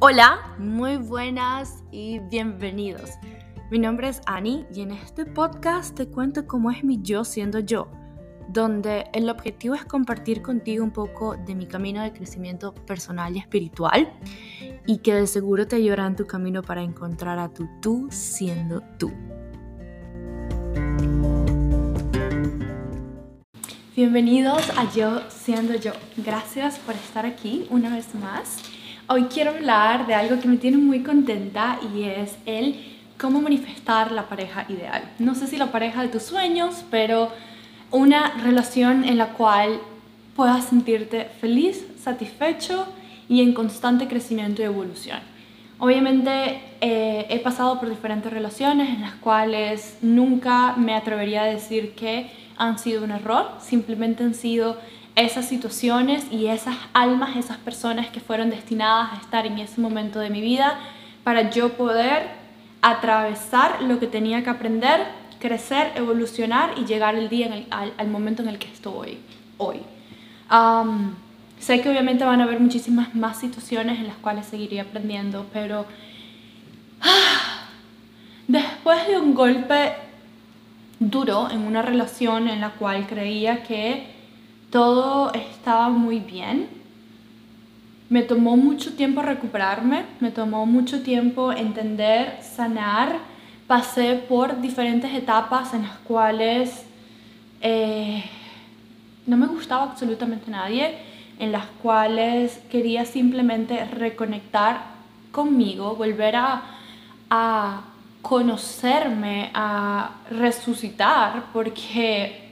Hola, muy buenas y bienvenidos. Mi nombre es Annie y en este podcast te cuento cómo es mi yo siendo yo, donde el objetivo es compartir contigo un poco de mi camino de crecimiento personal y espiritual y que de seguro te ayudará en tu camino para encontrar a tu tú siendo tú. Bienvenidos a Yo siendo yo. Gracias por estar aquí una vez más. Hoy quiero hablar de algo que me tiene muy contenta y es el cómo manifestar la pareja ideal. No sé si la pareja de tus sueños, pero una relación en la cual puedas sentirte feliz, satisfecho y en constante crecimiento y evolución. Obviamente eh, he pasado por diferentes relaciones en las cuales nunca me atrevería a decir que han sido un error, simplemente han sido esas situaciones y esas almas, esas personas que fueron destinadas a estar en ese momento de mi vida para yo poder atravesar lo que tenía que aprender, crecer, evolucionar y llegar el día al, momento en el que estoy hoy. sé que obviamente van a haber muchísimas más situaciones en las cuales seguiría aprendiendo, pero después de un golpe duro en una relación en la cual creía que todo estaba muy bien. Me tomó mucho tiempo recuperarme, me tomó mucho tiempo entender, sanar. Pasé por diferentes etapas en las cuales eh, no me gustaba absolutamente nadie, en las cuales quería simplemente reconectar conmigo, volver a, a conocerme, a resucitar, porque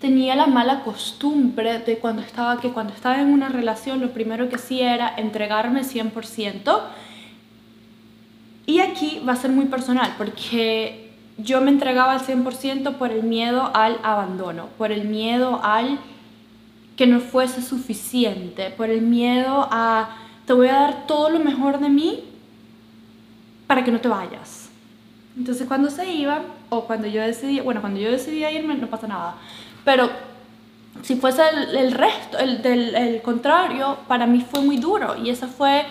tenía la mala costumbre de cuando estaba, que cuando estaba en una relación lo primero que hacía era entregarme 100%. Y aquí va a ser muy personal, porque yo me entregaba al 100% por el miedo al abandono, por el miedo al que no fuese suficiente, por el miedo a te voy a dar todo lo mejor de mí para que no te vayas. Entonces cuando se iba, o cuando yo decidí, bueno, cuando yo decidía irme no pasa nada, pero si fuese el, resto, el del contrario, para mí fue muy duro y esa fue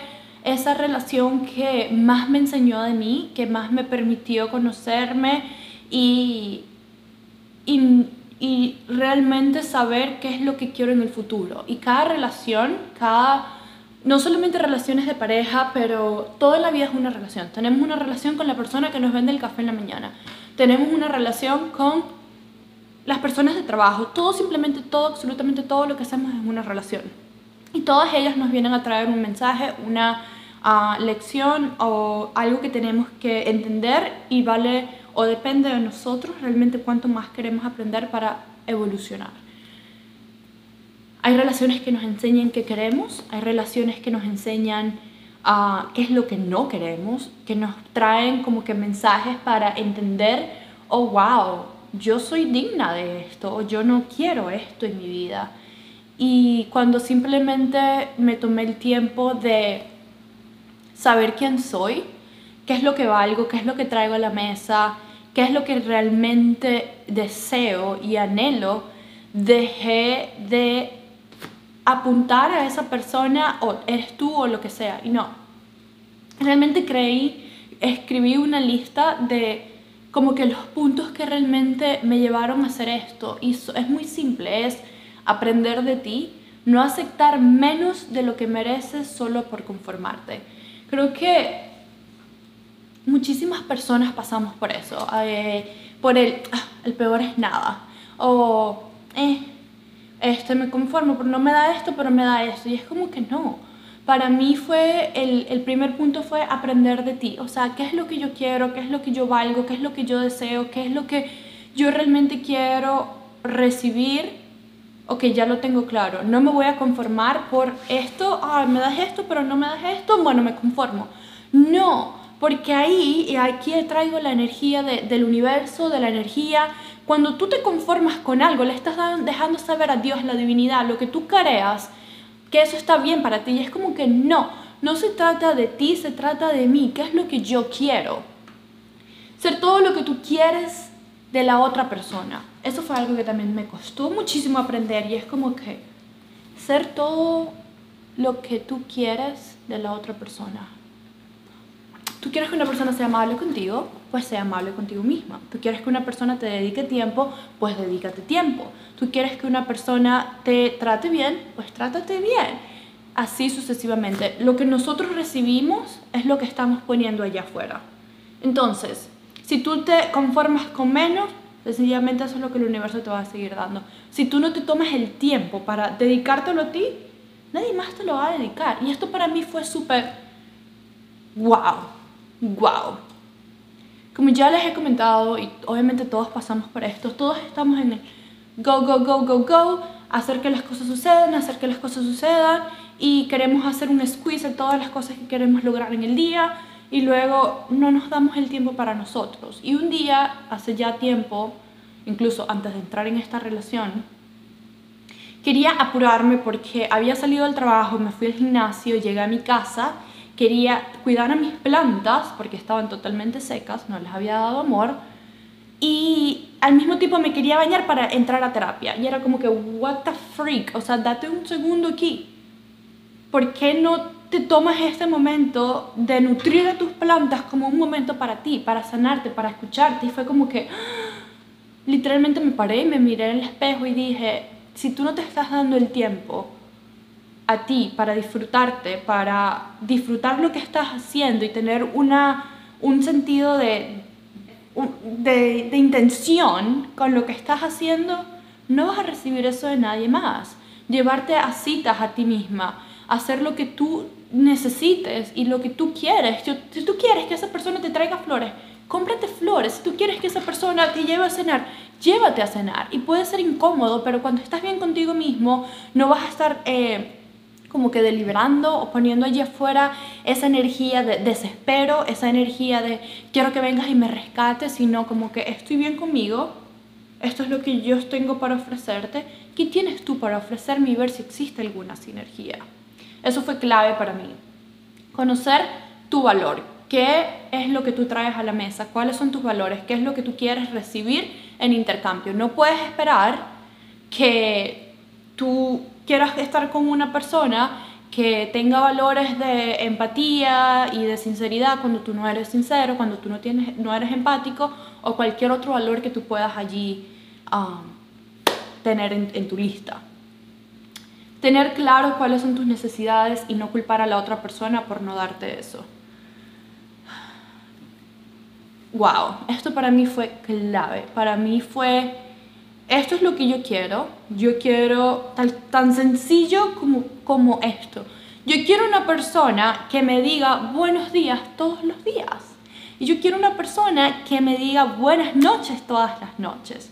esa relación que más me enseñó de mí, que más me permitió conocerme y, y, y, realmente saber qué es lo que quiero en el futuro. Y cada relación, cada, no solamente relaciones de pareja, pero toda la vida es una relación. Tenemos una relación con la persona que nos vende el café en la mañana. Tenemos una relación con las personas de trabajo, todo simplemente, todo, absolutamente todo lo que hacemos es una relación. Y todas ellas nos vienen a traer un mensaje, una ah, lección o algo que tenemos que entender y vale o depende de nosotros realmente cuánto más queremos aprender para evolucionar. Hay relaciones que nos enseñan qué queremos, hay relaciones que nos enseñan uh, qué es lo que no queremos, que nos traen como que mensajes para entender, oh wow, yo soy digna de esto o yo no quiero esto en mi vida. Y cuando simplemente me tomé el tiempo de saber quién soy, qué es lo que valgo, qué es lo que traigo a la mesa, qué es lo que realmente deseo y anhelo, dejé de apuntar a esa persona o eres tú o lo que sea. Y no, realmente creí, escribí una lista de como que los puntos que realmente me llevaron a hacer esto. Y es muy simple, es aprender de ti, no aceptar menos de lo que mereces solo por conformarte. Creo que muchísimas personas pasamos por eso, eh, por el, ah, el peor es nada, o, eh, este me conformo, pero no me da esto, pero me da esto, y es como que no para mí fue, el, primer punto fue aprender de ti, o sea, qué es lo que yo quiero, qué es lo que yo valgo, qué es lo que yo deseo, qué es lo que yo realmente quiero recibir, ok, ya lo tengo claro, no me voy a conformar por esto, ah, me das esto, pero no me das esto, bueno, me conformo. No, porque ahí, y aquí traigo la energía de, del universo, de la energía, cuando tú te conformas con algo, le estás dejando saber a Dios, la divinidad, lo que tú creas, que eso está bien para ti. Y es como que no, no se trata de ti, se trata de mí. ¿Qué es lo que yo quiero? Ser todo lo que tú quieres de la otra persona. Eso fue algo que también me costó muchísimo aprender y es como que ser todo lo que tú quieres de la otra persona. Tú quieres que una persona sea amable contigo, pues sea amable contigo misma. Tú quieres que una persona te dedique tiempo, pues dedícate tiempo. Tú quieres que una persona te trate bien, pues trátate bien. Así sucesivamente. Lo que nosotros recibimos es lo que estamos poniendo allá afuera. Entonces, si tú te conformas con menos, sencillamente eso es lo que el universo te va a seguir dando. Si tú no te tomas el tiempo para dedicártelo a ti, nadie más te lo va a dedicar. Y esto para mí fue súper wow, wow. Como ya les he comentado, y obviamente todos pasamos por esto, todos estamos en el go, go, go, go, go, hacer que las cosas sucedan, hacer que las cosas sucedan, y queremos hacer un squeeze de todas las cosas que queremos lograr en el día, y luego no nos damos el tiempo para nosotros. Y un día, hace ya tiempo, incluso antes de entrar en esta relación, quería apurarme porque había salido del trabajo, me fui al gimnasio, llegué a mi casa, quería cuidar a mis plantas porque estaban totalmente secas, no les había dado amor, y al mismo tiempo me quería bañar para entrar a terapia. Y era como que, what the freak, o sea, date un segundo aquí. ¿Por qué no te tomas este momento de nutrir a tus plantas como un momento para ti, para sanarte, para escucharte. Y fue como que literalmente me paré y me miré en el espejo y dije, si tú no te estás dando el tiempo a ti para disfrutarte, para disfrutar lo que estás haciendo y tener una, un sentido de, de, de intención con lo que estás haciendo, no vas a recibir eso de nadie más. Llevarte a citas a ti misma, hacer lo que tú necesites y lo que tú quieres. Si tú quieres que esa persona te traiga flores, cómprate flores. Si tú quieres que esa persona te lleve a cenar, llévate a cenar. Y puede ser incómodo, pero cuando estás bien contigo mismo, no vas a estar eh, como que deliberando o poniendo allí afuera esa energía de desespero, esa energía de quiero que vengas y me rescates, sino como que estoy bien conmigo. Esto es lo que yo tengo para ofrecerte. ¿Qué tienes tú para ofrecerme y ver si existe alguna sinergia? Eso fue clave para mí. Conocer tu valor. ¿Qué es lo que tú traes a la mesa? ¿Cuáles son tus valores? ¿Qué es lo que tú quieres recibir en intercambio? No puedes esperar que tú quieras estar con una persona que tenga valores de empatía y de sinceridad cuando tú no eres sincero, cuando tú no, tienes, no eres empático o cualquier otro valor que tú puedas allí um, tener en tu lista. Tener claro cuáles son tus necesidades y no culpar a la otra persona por no darte eso. Wow, esto para mí fue clave. Para mí fue, esto es lo que yo quiero. Yo quiero tal, tan sencillo como, como esto. Yo quiero una persona que me diga buenos días todos los días. Y yo quiero una persona que me diga buenas noches todas las noches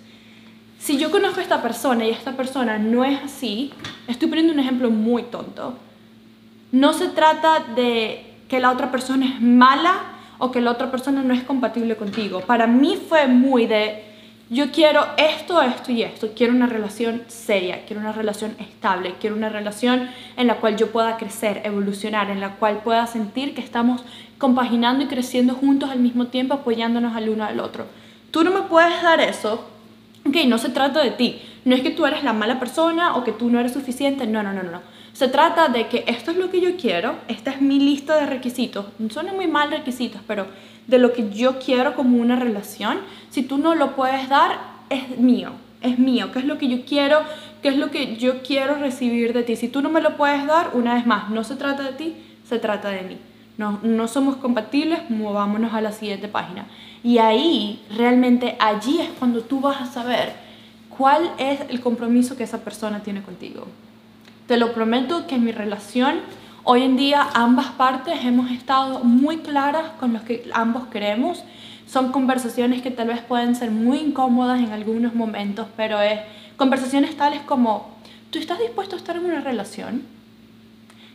si yo conozco a esta persona y esta persona no es así, estoy poniendo un ejemplo muy tonto. No se trata de que la otra persona es mala o que la otra persona no es compatible contigo. Para mí fue muy de, yo quiero esto, esto y esto. Quiero una relación seria, quiero una relación estable, quiero una relación en la cual yo pueda crecer, evolucionar, en la cual pueda sentir que estamos compaginando y creciendo juntos al mismo tiempo, apoyándonos al uno al otro. Tú no me puedes dar eso Ok, no se trata de ti. No es que tú eres la mala persona o que tú no eres suficiente. No, no, no, no. Se trata de que esto es lo que yo quiero, esta es mi lista de requisitos. Son muy mal requisitos, pero de lo que yo quiero como una relación, si tú no lo puedes dar, es mío, es mío. ¿Qué es lo que yo quiero? ¿Qué es lo que yo quiero recibir de ti? Si tú no me lo puedes dar, una vez más, no se trata de ti, se trata de mí. No, no somos compatibles, movámonos a la siguiente página. Y ahí, realmente allí es cuando tú vas a saber cuál es el compromiso que esa persona tiene contigo. Te lo prometo que en mi relación, hoy en día ambas partes hemos estado muy claras con lo que ambos queremos. Son conversaciones que tal vez pueden ser muy incómodas en algunos momentos, pero es conversaciones tales como, ¿tú estás dispuesto a estar en una relación?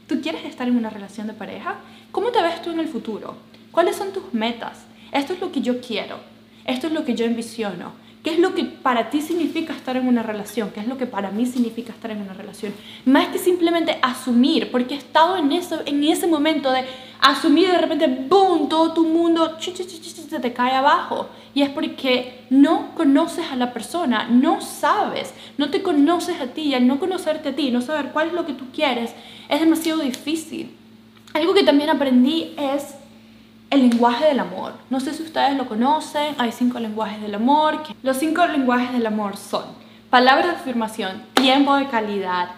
¿Tú quieres estar en una relación de pareja? ¿Cómo te ves tú en el futuro? ¿Cuáles son tus metas? Esto es lo que yo quiero. Esto es lo que yo envisiono. ¿Qué es lo que para ti significa estar en una relación? ¿Qué es lo que para mí significa estar en una relación? Más que simplemente asumir, porque he estado en, eso, en ese momento de asumir de repente, ¡boom!, todo tu mundo se te cae abajo. Y es porque no conoces a la persona, no sabes, no te conoces a ti, y al no conocerte a ti, no saber cuál es lo que tú quieres, es demasiado difícil. Algo que también aprendí es el lenguaje del amor. No sé si ustedes lo conocen, hay cinco lenguajes del amor. Los cinco lenguajes del amor son palabras de afirmación, tiempo de calidad,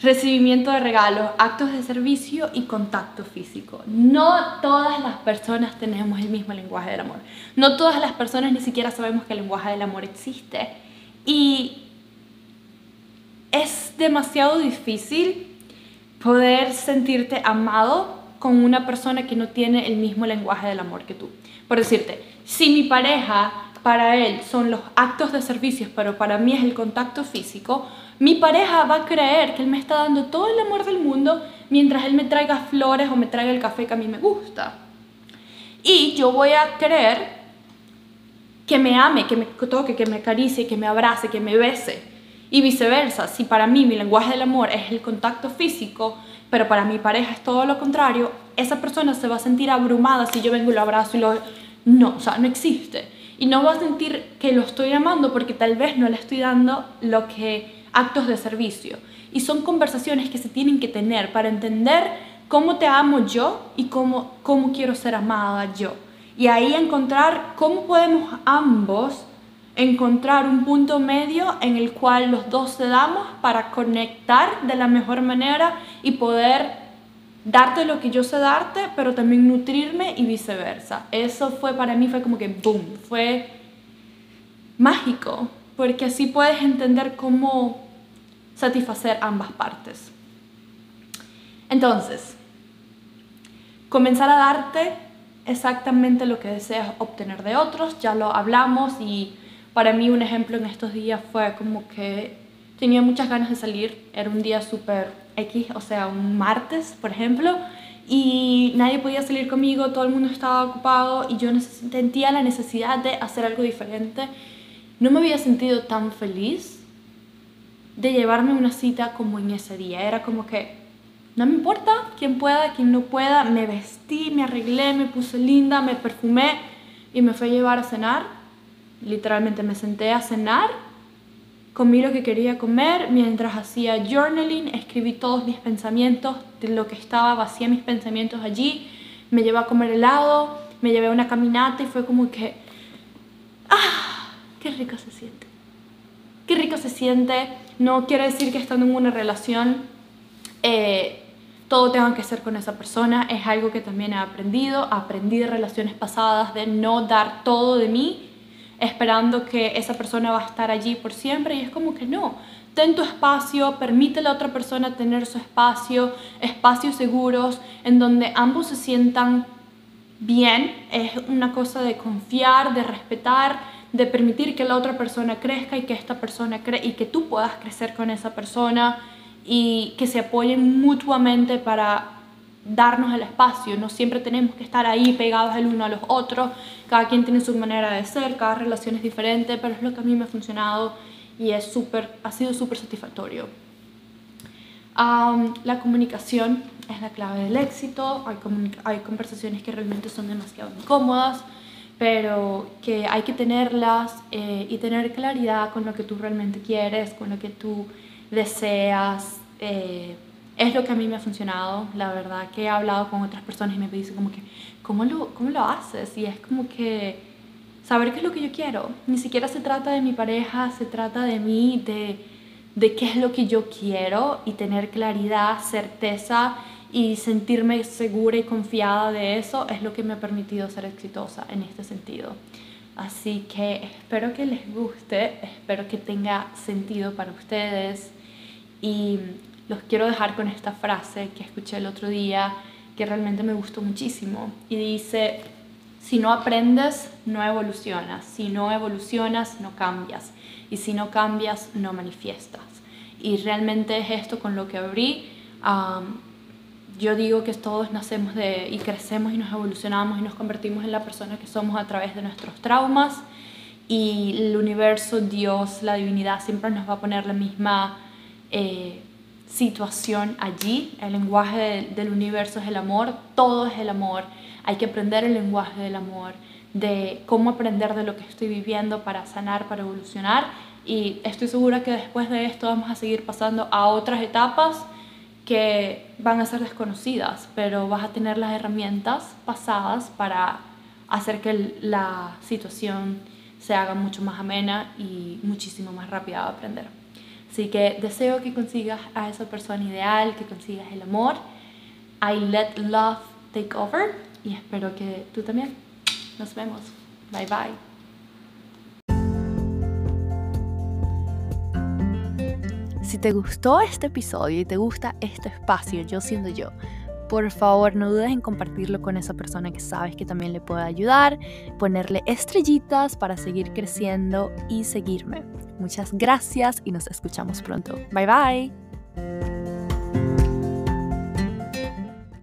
recibimiento de regalos, actos de servicio y contacto físico. No todas las personas tenemos el mismo lenguaje del amor. No todas las personas ni siquiera sabemos que el lenguaje del amor existe. Y es demasiado difícil poder sentirte amado con una persona que no tiene el mismo lenguaje del amor que tú. Por decirte, si mi pareja para él son los actos de servicios, pero para mí es el contacto físico, mi pareja va a creer que él me está dando todo el amor del mundo mientras él me traiga flores o me traiga el café que a mí me gusta. Y yo voy a creer que me ame, que me toque, que me acaricie, que me abrace, que me bese. Y viceversa, si para mí mi lenguaje del amor es el contacto físico, pero para mi pareja es todo lo contrario, esa persona se va a sentir abrumada si yo vengo y lo abrazo y lo... No, o sea, no existe. Y no va a sentir que lo estoy amando porque tal vez no le estoy dando lo que actos de servicio. Y son conversaciones que se tienen que tener para entender cómo te amo yo y cómo, cómo quiero ser amada yo. Y ahí encontrar cómo podemos ambos encontrar un punto medio en el cual los dos se damos para conectar de la mejor manera y poder darte lo que yo sé darte, pero también nutrirme y viceversa. Eso fue para mí, fue como que boom, fue mágico, porque así puedes entender cómo satisfacer ambas partes. Entonces, comenzar a darte exactamente lo que deseas obtener de otros, ya lo hablamos y para mí un ejemplo en estos días fue como que tenía muchas ganas de salir, era un día súper X, o sea, un martes, por ejemplo, y nadie podía salir conmigo, todo el mundo estaba ocupado y yo sentía la necesidad de hacer algo diferente. No me había sentido tan feliz de llevarme una cita como en ese día. Era como que no me importa quién pueda, quién no pueda. Me vestí, me arreglé, me puse linda, me perfumé y me fui a llevar a cenar literalmente me senté a cenar, comí lo que quería comer, mientras hacía journaling, escribí todos mis pensamientos de lo que estaba, vacía mis pensamientos allí, me llevé a comer helado, me llevé a una caminata y fue como que, ¡ah! ¡Qué rico se siente! ¡Qué rico se siente! No quiere decir que estando en una relación eh, todo tenga que ser con esa persona, es algo que también he aprendido, aprendí de relaciones pasadas de no dar todo de mí, esperando que esa persona va a estar allí por siempre y es como que no. Ten tu espacio, permite a la otra persona tener su espacio, espacios seguros en donde ambos se sientan bien. Es una cosa de confiar, de respetar, de permitir que la otra persona crezca y que esta persona crezca y que tú puedas crecer con esa persona y que se apoyen mutuamente para darnos el espacio, no siempre tenemos que estar ahí pegados el uno a los otros, cada quien tiene su manera de ser, cada relación es diferente, pero es lo que a mí me ha funcionado y es super, ha sido súper satisfactorio. la comunicación es la clave del éxito, hay, hay conversaciones que realmente son demasiado incómodas, pero que hay que tenerlas eh, y tener claridad con lo que tú realmente quieres, con lo que tú deseas. Eh, es lo que a mí me ha funcionado, la verdad que he hablado con otras personas y me dicen como que, ¿cómo lo, ¿cómo lo haces? Y es como que saber qué es lo que yo quiero. Ni siquiera se trata de mi pareja, se trata de mí, de, de qué es lo que yo quiero y tener claridad, certeza y sentirme segura y confiada de eso es lo que me ha permitido ser exitosa en este sentido. Así que espero que les guste, espero que tenga sentido para ustedes y los quiero dejar con esta frase que escuché el otro día que realmente me gustó muchísimo y dice, si no aprendes, no evolucionas, si no evolucionas, no cambias y si no cambias, no manifiestas. Y realmente es esto con lo que abrí. yo digo que todos nacemos de, y crecemos y nos evolucionamos y nos convertimos en la persona que somos a través de nuestros traumas y el universo, Dios, la divinidad siempre nos va a poner la misma eh, situación allí. El lenguaje del universo es el amor, todo es el amor. Hay que aprender el lenguaje del amor, de cómo aprender de lo que estoy viviendo para sanar, para evolucionar. Y estoy segura que después de esto vamos a seguir pasando a otras etapas que van a ser desconocidas, pero vas a tener las herramientas pasadas para hacer que la situación se haga mucho más amena y muchísimo más rápida de aprender. Así que deseo que consigas a esa persona ideal, que consigas el amor. I let love take over y espero que tú también. Nos vemos. Bye bye. Si te gustó este episodio y te gusta este espacio, yo siendo yo, por favor no dudes en compartirlo con esa persona que sabes que también le puede ayudar, ponerle estrellitas para seguir creciendo y seguirme. Muchas gracias y nos escuchamos pronto. Bye bye.